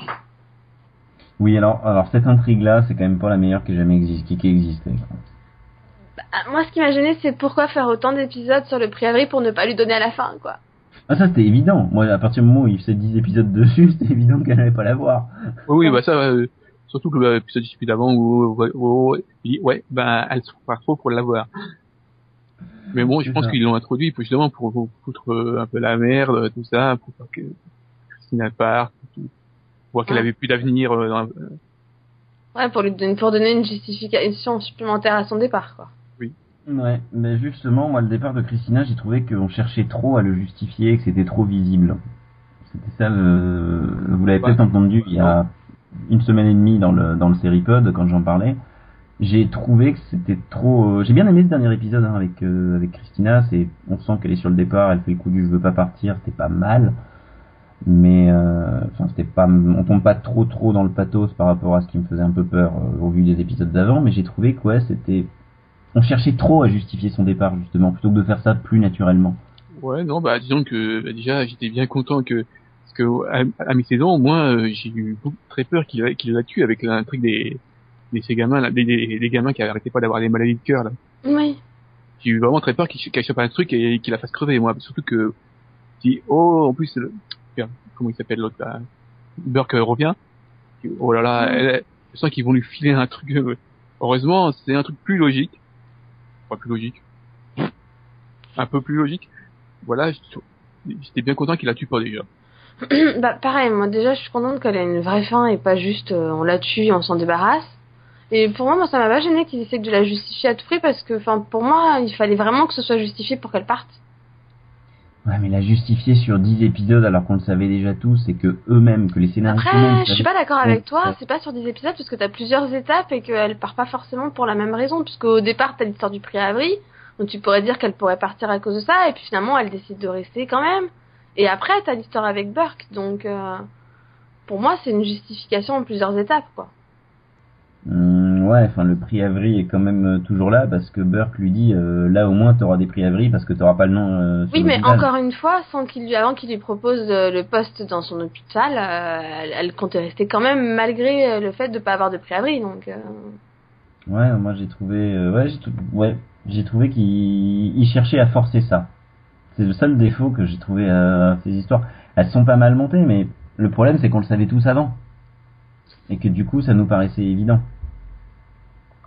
S1: Oui, alors, alors cette intrigue-là, c'est quand même pas la meilleure qui ait jamais existé, qui ait existé. quoi.
S2: Bah, moi, ce qui m'a gêné, c'est pourquoi faire autant d'épisodes sur le prix Avery pour ne pas lui donner à la fin, quoi.
S1: Ah, ça, c'était évident. Moi, à partir du moment où il faisait 10 épisodes dessus, c'était évident qu'elle allait pas la voir.
S3: Oui, oui, bah ça, euh, surtout que bah, l'épisode du d'avant où, où, où il dit ouais, bah elle se prépare trop pour l'avoir. Mais bon, je pense qu'ils l'ont introduit pour justement pour, pour foutre euh, un peu la merde, tout ça, pour pas que Christina parte, tout. voir qu'elle
S2: Ouais.
S3: avait plus d'avenir. euh, dans-
S2: Ouais, pour lui donner, pour donner une justification supplémentaire à son départ, quoi.
S1: Ouais, mais justement, moi, le départ de Christina, j'ai trouvé qu'on cherchait trop à le justifier, que c'était trop visible. C'était ça, le... vous l'avez
S3: Ouais.
S1: peut-être entendu il y a une semaine et demie dans le, dans le séripod, quand j'en parlais. J'ai trouvé que c'était trop... euh, J'ai bien aimé ce dernier épisode hein, avec, euh, avec Christina, c'est on sent qu'elle est sur le départ, elle fait le coup du je veux pas partir, c'était pas mal. Mais euh, enfin, c'était pas, on tombe pas trop trop dans le pathos par rapport à ce qui me faisait un peu peur euh, au vu des épisodes d'avant, mais j'ai trouvé que ouais, c'était on cherchait trop à justifier son départ justement plutôt que de faire ça plus naturellement.
S3: Ouais, non, bah disons que bah, déjà j'étais bien content que parce que à, à mi-saison, moi euh, j'ai eu beaucoup, très peur qu'il la- qu'il la tue avec un truc des des ces gamins là, des, des, des gamins qui arrêtaient pas d'avoir des maladies de cœur là.
S2: Oui.
S3: J'ai eu vraiment très peur qu'il qu'elle chope un truc et qu'il la fasse crever moi, surtout que si oh en plus comment il s'appelle l'autre là, Burke revient. Oh là là,
S2: Mm.
S3: elle, je sens qu'ils vont lui filer un truc. euh, heureusement, c'est un truc plus logique. Plus logique. Un peu plus logique. Voilà, j'étais bien content qu'il la tue pas déjà.
S2: bah pareil, moi déjà je suis contente qu'elle ait une vraie fin et pas juste euh, on la tue et on s'en débarrasse. Et pour moi, moi ça m'a pas gêné qu'ils essaient de la justifier à tout prix parce que, pour moi, il fallait vraiment que ce soit justifié pour qu'elle parte.
S1: Ouais, mais la justifier sur 10 épisodes alors qu'on le savait déjà tous et que eux-mêmes, que les scénaristes
S2: Après, je suis pas d'accord avec toi, c'est pas sur des épisodes parce que t'as plusieurs étapes et qu'elle part pas forcément pour la même raison, puisque au départ t'as l'histoire du prix Avery, Donc tu pourrais dire qu'elle pourrait partir à cause de ça, et puis finalement elle décide de rester quand même. Et après, t'as l'histoire avec Burke, donc euh, pour moi c'est une justification en plusieurs étapes, quoi.
S1: Hum, ouais, enfin le prix Avery est quand même euh, toujours là parce que Burke lui dit euh, là au moins t'auras des prix Avery parce que t'auras pas le nom. euh, sur
S2: Oui, mais encore une fois, sans qu'il lui, avant qu'il lui propose le poste dans son hôpital, elle, elle comptait rester quand même malgré le fait de pas avoir de prix abri. Donc,
S1: Ouais, moi j'ai trouvé, ouais, j'ai ouais, trouvé qu'il il cherchait à forcer ça. C'est le seul défaut que j'ai trouvé à ces histoires. Elles sont pas mal montées, mais le problème c'est qu'on le savait tous avant et que du coup ça nous paraissait évident.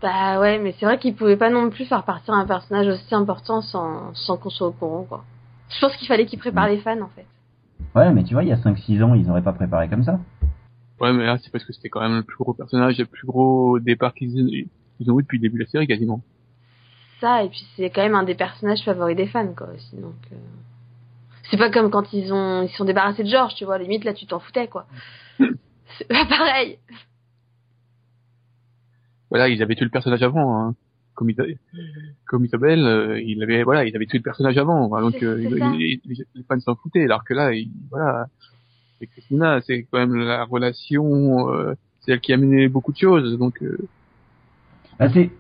S2: Bah ouais, mais c'est vrai qu'il pouvait pas non plus faire partir un personnage aussi important sans, sans qu'on soit au courant, quoi. Je pense qu'il fallait qu'il prépare
S1: Mm.
S2: les fans, en fait.
S1: Ouais, mais tu vois, il y a 5-6 ans, ils auraient pas préparé comme ça.
S3: Ouais, mais là, c'est parce que c'était quand même le plus gros personnage, le plus gros départ qu'ils ils ont eu depuis le début de la série, quasiment.
S2: Ça, et puis c'est quand même un des personnages favoris des fans, quoi, aussi. Donc, euh, c'est pas comme quand ils ont, ils se sont débarrassés de George, tu vois. Limite, là, tu t'en foutais, quoi. c'est pas pareil.
S3: Voilà, ils avaient tué le personnage avant, hein. Comme, comme Isabelle, euh, il avait, voilà, ils avaient tué le personnage avant, Voilà, donc euh, les, fans s'en foutaient, alors que là, ils- voilà, c'est Christina, c'est quand même la relation, euh, c'est elle qui a mené beaucoup de choses, donc euh,
S1: Bah, c'est,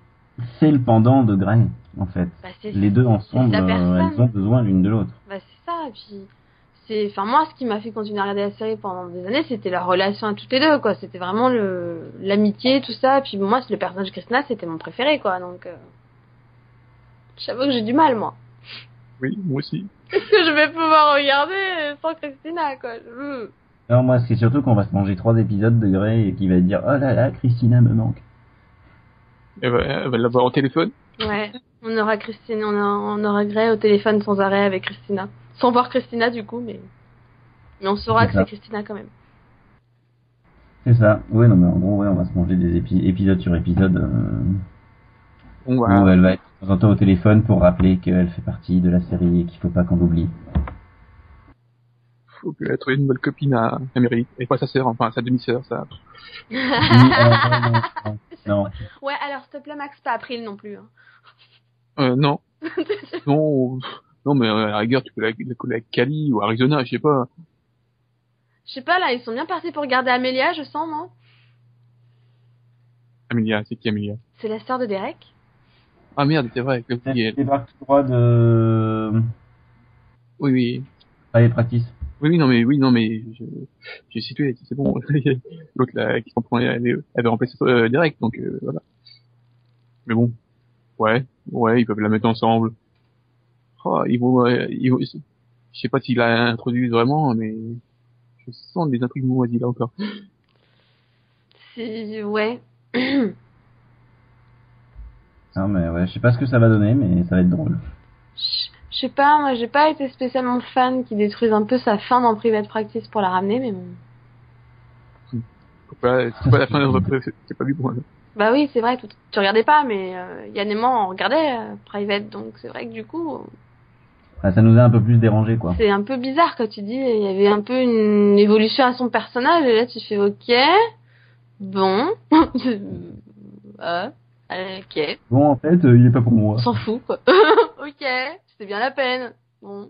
S1: c'est le pendant de Grey, en fait.
S2: Bah,
S1: Les deux ensemble, euh, elles ont besoin l'une de l'autre.
S2: Bah c'est ça, et puis c'est, enfin moi ce qui m'a fait continuer à regarder la série pendant des années, c'était leur relation à toutes les deux, quoi. C'était vraiment le l'amitié, tout ça. Puis moi, le personnage de Christina, c'était mon préféré, quoi. Donc, euh... j'avoue que j'ai du mal, moi.
S3: oui, moi aussi.
S2: Qu'est-ce que je vais pouvoir regarder sans Christina, quoi Je-
S1: Alors moi, c'est surtout qu'on va se manger trois épisodes de Grey et qu'il va dire oh là là, Christina me manque.
S3: Elle va, elle va l'avoir au téléphone.
S2: Ouais, on aura Christine, on aura Grey au téléphone sans arrêt avec Christina, sans voir Christina du coup, mais mais on saura que c'est Christina quand même.
S1: C'est ça. Ouais, non mais en gros, ouais, on va se manger des épi- épisodes sur épisodes euh, où elle va être de temps en temps au téléphone pour rappeler qu'elle fait partie de la série et qu'il faut pas qu'on l'oublie.
S3: faut qu'elle trouve une nouvelle copine à Amérique. Et pas sa sœur, enfin sa demi-sœur, ça.
S1: Oui, euh, non, non.
S2: Ouais, alors s'il te plaît Max, pas April non plus. Hein.
S3: Euh, non. non, non, mais euh, à la rigueur, tu peux la, la coller avec Cali ou Arizona, je sais pas.
S2: Je sais pas là, ils sont bien partis pour garder Amelia, je sens, non?
S3: Amelia, c'est qui Amelia?
S2: C'est la sœur de Derek.
S3: Ah merde, c'est vrai. que-
S1: C'est
S3: oui,
S1: c'est pas tout droit de
S3: oui, oui.
S1: Private Practice.
S3: Oui, oui, non, mais oui, non, mais je- j'ai situé, c'est bon. L'autre là, qui s'en prend, elle, est- elle va remplacer euh, direct, donc euh, voilà. Mais bon, ouais, ouais, ils peuvent la mettre ensemble. Oh, ils vont, euh, ils vont- je sais pas s'ils la introduisent vraiment, mais je sens des intrigues moisies là encore.
S2: C'est ouais.
S1: Non mais ouais, je sais pas ce que ça va donner, mais ça va être drôle.
S2: Je sais pas, moi j'ai pas été spécialement fan qui détruisent un peu sa fin dans Private Practice pour la ramener, mais bon.
S3: C'est pas, la fin de c'est- c'est pas du bon.
S2: Bah oui, c'est vrai, tu, tu regardais pas, mais euh, Yann et moi on regardait euh, Private, donc c'est vrai que du coup
S1: Enfin, ça nous a un peu plus dérangé quoi.
S2: c'est un peu bizarre quand tu dis il y avait un peu une évolution à son personnage et là tu fais ok, bon, euh, ok,
S1: Bon en fait, euh, il est pas pour moi.
S2: on s'en fout quoi. ok, c'était bien la peine. Bon.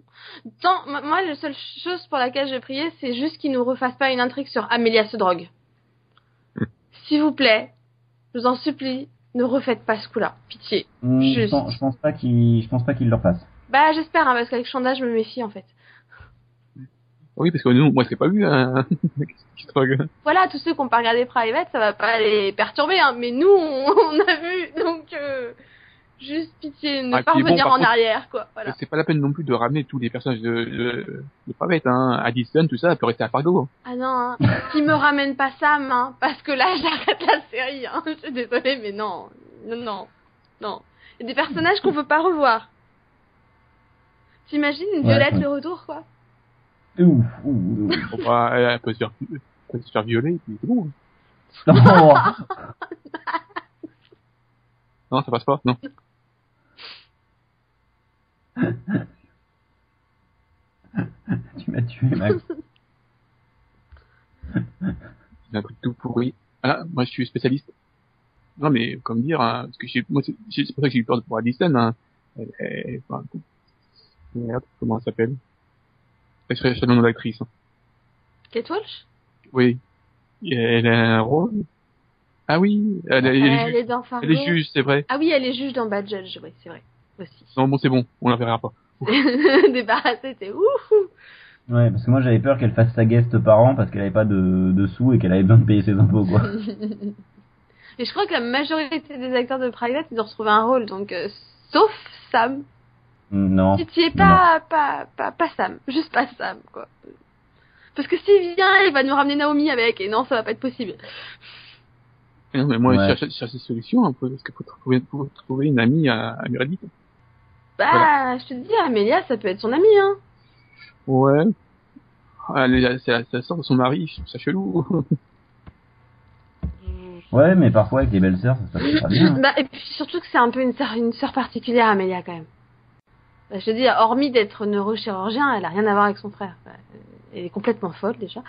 S2: Tant, moi- la seule chose pour laquelle j'ai prié, c'est juste qu'ils nous refassent pas une intrigue sur Amélia se drogue. S'il vous plaît, je vous en supplie, ne refaites pas ce coup-là. Pitié.
S1: Hum, Je,
S2: Juste.
S1: pense, je pense pas qu'il, je pense pas qu'il le refasse.
S2: Bah, j'espère, hein, parce qu'avec Chanda, je me méfie, en fait.
S3: Oui, parce que nous, moi, je l'ai pas vu, hein.
S2: Voilà, tous ceux qui n'ont pas regardé Private, ça va pas les perturber, hein, mais nous, on, on a vu, donc, euh, juste pitié, ne
S3: Ah,
S2: pas
S3: bon,
S2: revenir en
S3: contre-
S2: arrière, quoi. Voilà.
S3: C'est pas la peine non plus de ramener tous les personnages de, de, de Private, hein. Addison, tout ça, elle peut rester à Fargo. hein.
S2: Ah non, hein, qui me ramène pas Sam, hein, parce que là, j'arrête la série, hein. Je suis désolée, mais non, non, non, non. Il y a des personnages qu'on veut pas revoir. T'imagines une
S1: Ouais,
S2: Violette
S1: ouais.
S2: le retour, quoi?
S1: Ouf, ouf, ouf.
S3: Bon, bah, elle, elle peut se faire, elle peut se faire violer, puis c'est bon.
S1: Non,
S3: Non, ça passe pas, non.
S1: tu m'as tué Max.
S3: C'est un truc tout pourri. Ah là, moi, je suis spécialiste. Non, mais, comme dire, hein, parce que j'ai, moi, c'est pour ça que j'ai eu peur de pour Addison, hein. Elle, elle, enfin, merde, comment elle s'appelle? Je cherche le nom de l'actrice. hein.
S2: Kate Walsh?
S3: Oui. Et Elle a un rôle? Ah oui, elle, elle est
S2: Elle
S3: juge.
S2: est dans Fargo.
S3: Elle est juge, c'est vrai.
S2: Ah oui, elle est juge dans Bad Judge, oui, c'est vrai. Aussi.
S3: Non, bon, c'est bon, on la verra pas.
S2: Débarrassée, c'est ouf.
S1: Ouais, parce que moi j'avais peur qu'elle fasse sa guest par an parce qu'elle avait pas de, de sous et qu'elle avait besoin de payer ses impôts, quoi.
S2: Et je crois que la majorité des acteurs de Private, ils ont retrouvé un rôle, donc euh, sauf Sam.
S1: Non.
S2: Si tu es pas, pas, pas, pas Sam, juste pas Sam, quoi. Parce que s'il vient, il va nous ramener Naomi avec, et non, ça va pas être possible.
S3: Et Non, mais moi,
S1: Ouais.
S3: je cherche, je cherche des solutions, hein, parce qu'il faut trouver, faut trouver une amie à, à Meredith.
S2: Bah,
S3: Voilà.
S2: je te dis, Amélia, ça peut être son amie, hein.
S3: Ouais. Ah, elle est- c'est la, sœur de son mari, je trouve ça chelou.
S1: Ouais, mais parfois avec les belles sœurs, ça se passe pas bien.
S2: Bah, et puis surtout que c'est un peu une sœur, une sœur particulière, Amélia, quand même. Bah, je te dis, hormis d'être neurochirurgien, elle a rien à voir avec son frère. Bah, elle est complètement folle, déjà.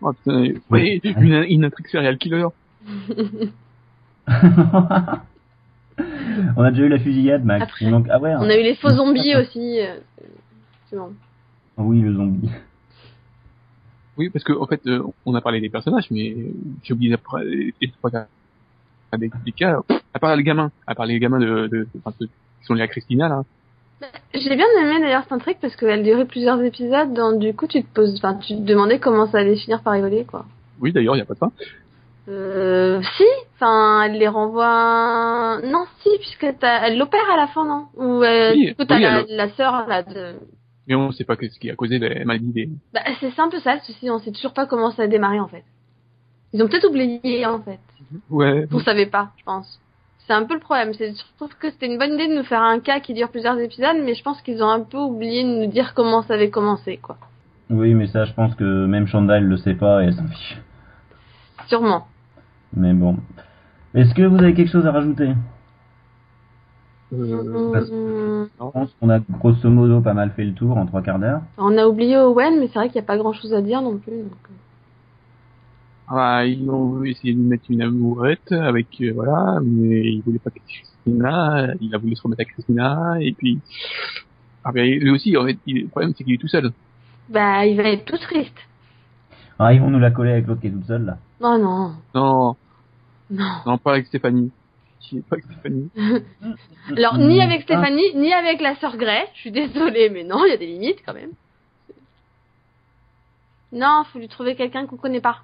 S3: Oh, putain,
S1: ouais,
S3: une, une intrigue serial killer.
S1: On a déjà eu la fusillade, Max.
S2: Après.
S1: Ah ouais.
S2: On a eu les faux zombies aussi. euh, bon.
S1: Oui, le zombie.
S3: Oui, parce que en fait, euh, on a parlé des personnages, mais j'ai oublié après les trois cas des, des cas. À part les gamins, à part les gamins de, qui sont liés à Christina là.
S2: J'ai bien aimé d'ailleurs cette intrigue parce qu'elle durait plusieurs épisodes, donc du coup tu te poses, enfin tu te demandais comment ça allait finir par rigoler quoi.
S3: Oui, d'ailleurs, il y a pas de fin.
S2: Euh, si, enfin elle les renvoie, non si puisque elle l'opère à la fin non? Ou euh,
S3: Oui,
S2: du coup t'as
S3: oui,
S2: la,
S3: elle-
S2: la sœur là de,
S3: Mais on sait pas ce qui a causé les maladies des.
S2: bah c'est peu ça souci, on sait toujours pas comment ça a démarré en fait. Ils ont peut-être oublié en fait,
S3: Ouais.
S2: on savait pas, je pense. C'est un peu le problème, c'est je trouve que c'était une bonne idée de nous faire un cas qui dure plusieurs épisodes, mais je pense qu'ils ont un peu oublié de nous dire comment ça avait commencé quoi.
S1: Oui, mais ça, je pense que même Shonda, elle le sait pas et elle s'en fiche.
S2: Sûrement.
S1: Mais bon. Est-ce que vous avez quelque chose à rajouter?
S3: Euh,
S1: parce-
S2: Hum,
S1: Je pense qu'on a grosso modo pas mal fait le tour en trois quarts d'heure.
S2: On a oublié Owen, mais c'est vrai qu'il n'y a pas grand chose à dire non plus. donc, euh.
S3: Ah, ils ont essayé de mettre une amourette avec euh, voilà, mais ils voulaient pas que Christina. Il a voulu se remettre à Christina et puis. Ah ben lui aussi, en fait, il- le problème c'est qu'il est tout seul.
S2: Bah, il va être tout triste.
S1: Ah, ils vont nous la coller avec l'autre qui est toute seule, là.
S2: Oh non,
S3: Non,
S2: non.
S3: non pas avec Stéphanie. Pas avec Stéphanie.
S2: Alors, ni avec Stéphanie, ni avec la sœur Grey. Je suis désolée, mais non, il y a des limites quand même. Non, faut lui trouver quelqu'un qu'on connaît pas.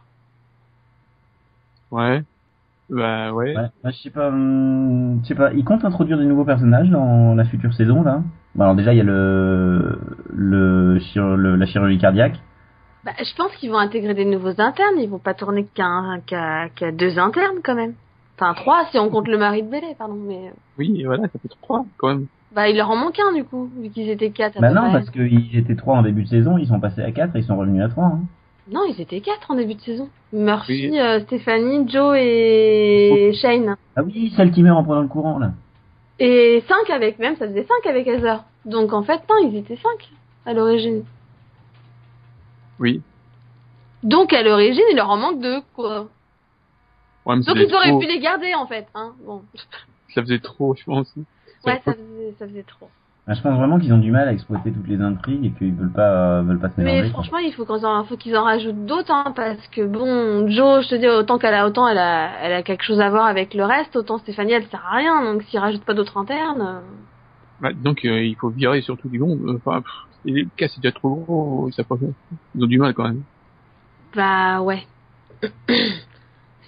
S3: Ouais. Bah ouais.
S1: Ouais, bah, je sais pas, hum, je sais pas, ils comptent introduire des nouveaux personnages dans la future saison, là? Bon, alors déjà, il y a le, le, chir- le- la chirurgie cardiaque.
S2: Bah, je pense qu'ils vont intégrer des nouveaux internes. Ils vont pas tourner qu'à qu'à qu'à deux internes quand même. Enfin, trois si on compte le mari de Bélé, pardon. Mais euh,
S3: Oui, et voilà, ça fait trois quand même.
S2: bah, il leur en manque un du coup, vu qu'ils étaient quatre.
S1: Bah non,
S2: près.
S1: parce qu'ils étaient trois en début de saison, ils sont passés à quatre et ils sont revenus à trois. Hein.
S2: Non, ils étaient quatre en début de saison. Murphy,
S3: Oui.
S2: euh, Stéphanie, Joe et Shane.
S1: Ah oui, celle qui meurt en prenant le courant, là.
S2: Et cinq avec, même ça faisait cinq avec Heather. Donc en fait, non, ils étaient cinq à l'origine.
S3: Oui.
S2: Donc à l'origine, il leur en manque deux, quoi.
S3: Ouais,
S2: Donc ils auraient
S3: trop.
S2: pu les garder en fait, hein. Bon.
S3: Ça faisait trop, je pense.
S2: Ouais, ça faisait, ça faisait trop.
S1: Je pense vraiment qu'ils ont du mal à exploiter toutes les intrigues et qu'ils veulent pas, veulent pas se mélanger.
S2: Mais
S1: quoi.
S2: franchement, il faut qu'ils en, faut qu'ils en rajoutent d'autres, hein, parce que bon, Joe, je te dis, autant qu'elle a, autant elle a, elle a quelque chose à voir avec le reste, autant Stéphanie, elle sert à rien, donc s'ils rajoutent pas d'autres internes, euh,
S3: Bah, donc euh, il faut virer surtout du long. euh, Enfin, les cas c'est déjà trop gros, ils savent pas. Ils ont du mal quand même.
S2: bah ouais.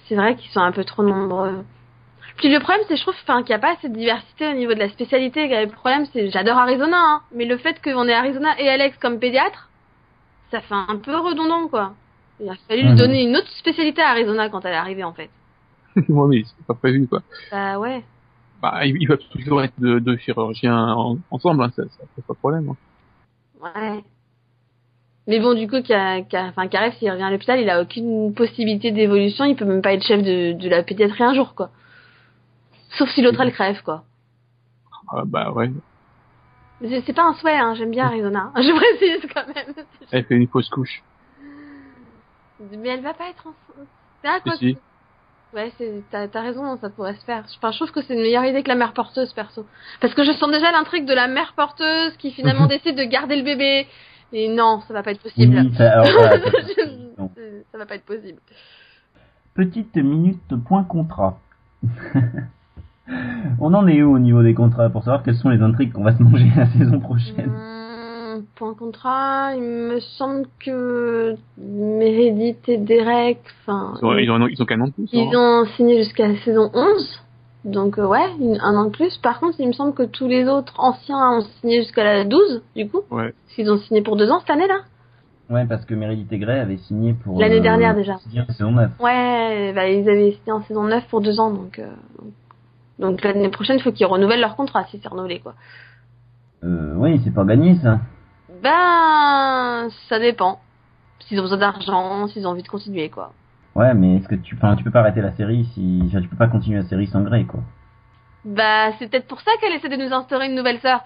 S2: c'est vrai qu'ils sont un peu trop nombreux. Puis le problème, c'est je trouve enfin, qu'il n'y a pas assez de diversité au niveau de la spécialité. Le problème, c'est j'adore Arizona, hein, mais le fait qu'on ait Arizona et Alex comme pédiatre, ça fait un peu redondant, quoi. Il a fallu lui donner une autre spécialité à Arizona quand elle est arrivée, en fait.
S3: Moi, mais c'est pas prévu quoi.
S2: Bah ouais.
S3: Bah, il, va toujours être deux, deux chirurgiens en- ensemble, hein, ça, ça pose pas de problème. hein.
S2: Ouais. Mais bon, du coup, enfin, Karev, s'il revient à l'hôpital, il a aucune possibilité d'évolution. Il peut même pas être chef de, de la pédiatrie un jour, quoi. Sauf si l'autre, elle crève, quoi.
S3: Ah, bah ouais.
S2: Mais c'est- pas un souhait, hein. J'aime bien Arizona. Je précise quand même.
S3: Elle fait une fausse couche.
S2: Mais elle va pas être enceinte. Ah, quoi
S3: Si.
S2: Ouais, c'est, t'as, raison, ça pourrait se faire. Enfin, je trouve que c'est une meilleure idée que la mère porteuse, perso. Parce que je sens déjà l'intrigue de la mère porteuse qui finalement décide de garder le bébé. Et non, ça va pas être possible.
S1: Oui, ça, alors, voilà, ça
S2: va pas être possible.
S1: Petite minute point contrat. On en est où au niveau des contrats pour savoir quelles sont les intrigues qu'on va se manger la saison prochaine?
S2: Hum, pour un contrat, il me semble que Meredith et Derek, enfin,
S3: Ils ont, ils ont, ils ont qu'un an de plus.
S2: ils
S3: hein?
S2: ont signé jusqu'à la saison 11. Donc, euh, ouais, une- un an de plus. Par contre, il me semble que tous les autres anciens ont signé jusqu'à la 12, du coup.
S3: Ouais.
S2: Parce qu'ils ont signé pour deux ans cette année, là.
S1: Ouais, parce que Meredith et Grey avaient signé pour...
S2: L'année
S1: euh,
S2: dernière, déjà.
S1: signer en saison 9.
S2: Ouais, bah, ils avaient signé en saison 9 pour deux ans, donc, euh, donc l'année prochaine, il faut qu'ils renouvellent leur contrat si c'est renouvelé, quoi.
S1: Euh, oui, c'est pas gagné ça.
S2: Ben, ça dépend. S'ils ont besoin d'argent, s'ils ont envie de continuer, quoi.
S1: Ouais, mais est-ce que tu, enfin, tu peux pas arrêter la série si, enfin, tu peux pas continuer la série sans Grey, quoi.
S2: Bah, c'est peut-être pour ça qu'elle essaie de nous instaurer une nouvelle sœur.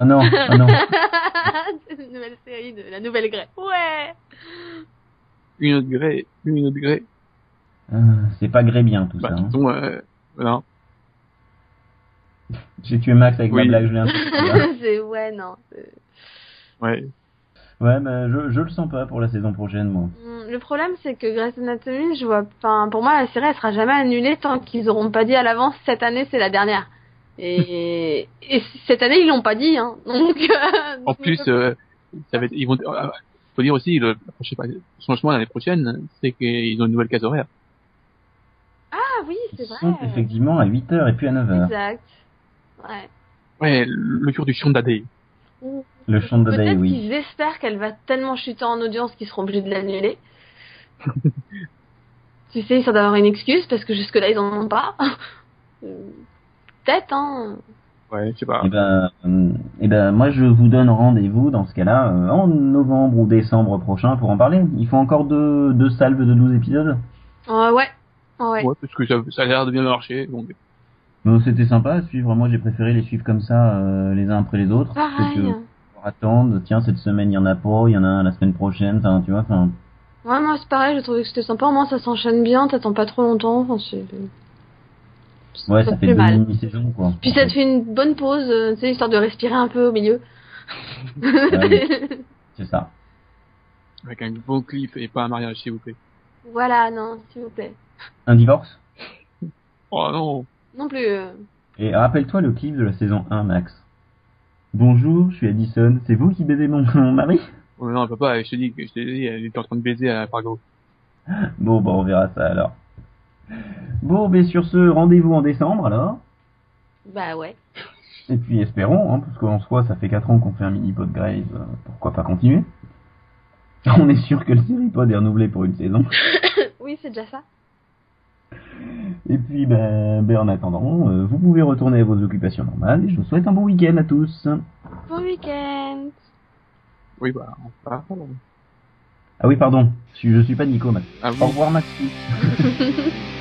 S1: Oh non, oh non.
S2: c'est une nouvelle série de la nouvelle Grey. Ouais.
S3: Une autre gré, une autre gré.
S1: Euh, c'est pas Grey bien tout
S3: Bah,
S1: ça. hein.
S3: euh, voilà.
S1: J'ai tué Max avec
S3: Oui.
S1: ma blague, je l'ai un peu
S2: ouais non.
S3: Ouais.
S1: Ouais, bah, je, je le sens pas pour la saison prochaine, moi.
S2: Hmm, Le problème c'est que Grey's Anatomy, je vois, enfin pour moi la série elle sera jamais annulée tant qu'ils auront pas dit à l'avance cette année c'est la dernière. Et, et cette année ils l'ont pas dit hein. Donc. euh,
S3: En plus, euh, ça va être, ils vont, euh, faut dire aussi, le, je sais pas, le changement l'année prochaine, c'est qu'ils ont une nouvelle case horaire.
S2: Oui
S1: Ils
S2: c'est vrai.
S1: sont effectivement à 8h et puis à 9h.
S2: Exact. Ouais.
S3: Ouais, le tour du Shonda Day.
S2: Ou-
S1: Le
S2: Peut-être
S1: oui.
S2: qu'ils espèrent qu'elle va tellement chuter en audience qu'ils seront obligés de l'annuler. tu sais, ça doit avoir une excuse parce que jusque-là ils en ont pas. Peut-être, hein.
S3: Ouais, je sais pas.
S1: Et ben, euh, eh ben, moi je vous donne rendez-vous dans ce cas-là euh, en novembre ou décembre prochain pour en parler. Il faut encore deux, deux salves de 12 épisodes.
S2: Euh, ouais. Ouais.
S3: Ouais, parce que ça, ça a l'air de bien marcher, donc.
S1: C'était sympa à suivre. Moi j'ai préféré les suivre comme ça euh, les uns après les autres.
S2: Pareil.
S1: que attendre. Tiens cette semaine il y en a pas, il y en a un la semaine prochaine. Enfin tu vois. Enfin
S2: Ouais, moi c'est pareil, j'ai trouvé que c'était sympa. Au moins ça s'enchaîne bien, t'attends pas trop longtemps. Enfin, c'est...
S1: ouais
S2: ça
S1: fait deux
S2: mal.
S1: mini-saisons quoi.
S2: Puis ça te fait une bonne pause, euh, tu sais, histoire de respirer un peu au milieu.
S1: C'est ça.
S3: Avec un bon clip et pas un mariage, s'il vous plaît.
S2: voilà, non, s'il vous plaît.
S1: Un divorce?
S3: Oh non.
S2: Non plus. euh,
S1: Et rappelle-toi le clip de la saison 1 Max. Bonjour, je suis Addison. C'est vous qui baisez mon, mon mari?
S3: Oh non, papa, je te dis, je t'ai dit, elle était en train de baiser à Fargo.
S1: Bon, bah, on verra ça alors. Bon, mais sur ce, rendez-vous en décembre alors?
S2: Bah ouais.
S1: Et puis espérons, hein, parce qu'en soi, ça fait 4 ans qu'on fait un mini-pod Graves, euh, pourquoi pas continuer? On est sûr que le série-pod est renouvelé pour une saison.
S2: oui, c'est déjà ça.
S1: Et puis, ben, ben en attendant, euh, vous pouvez retourner à vos occupations normales, et je vous souhaite un bon week-end à tous.
S2: Bon week-end.
S3: Oui, bah, on.
S1: Ah oui, pardon, je, je suis pas Nico, Max.
S3: Ah oui.
S1: Au revoir, Maxi.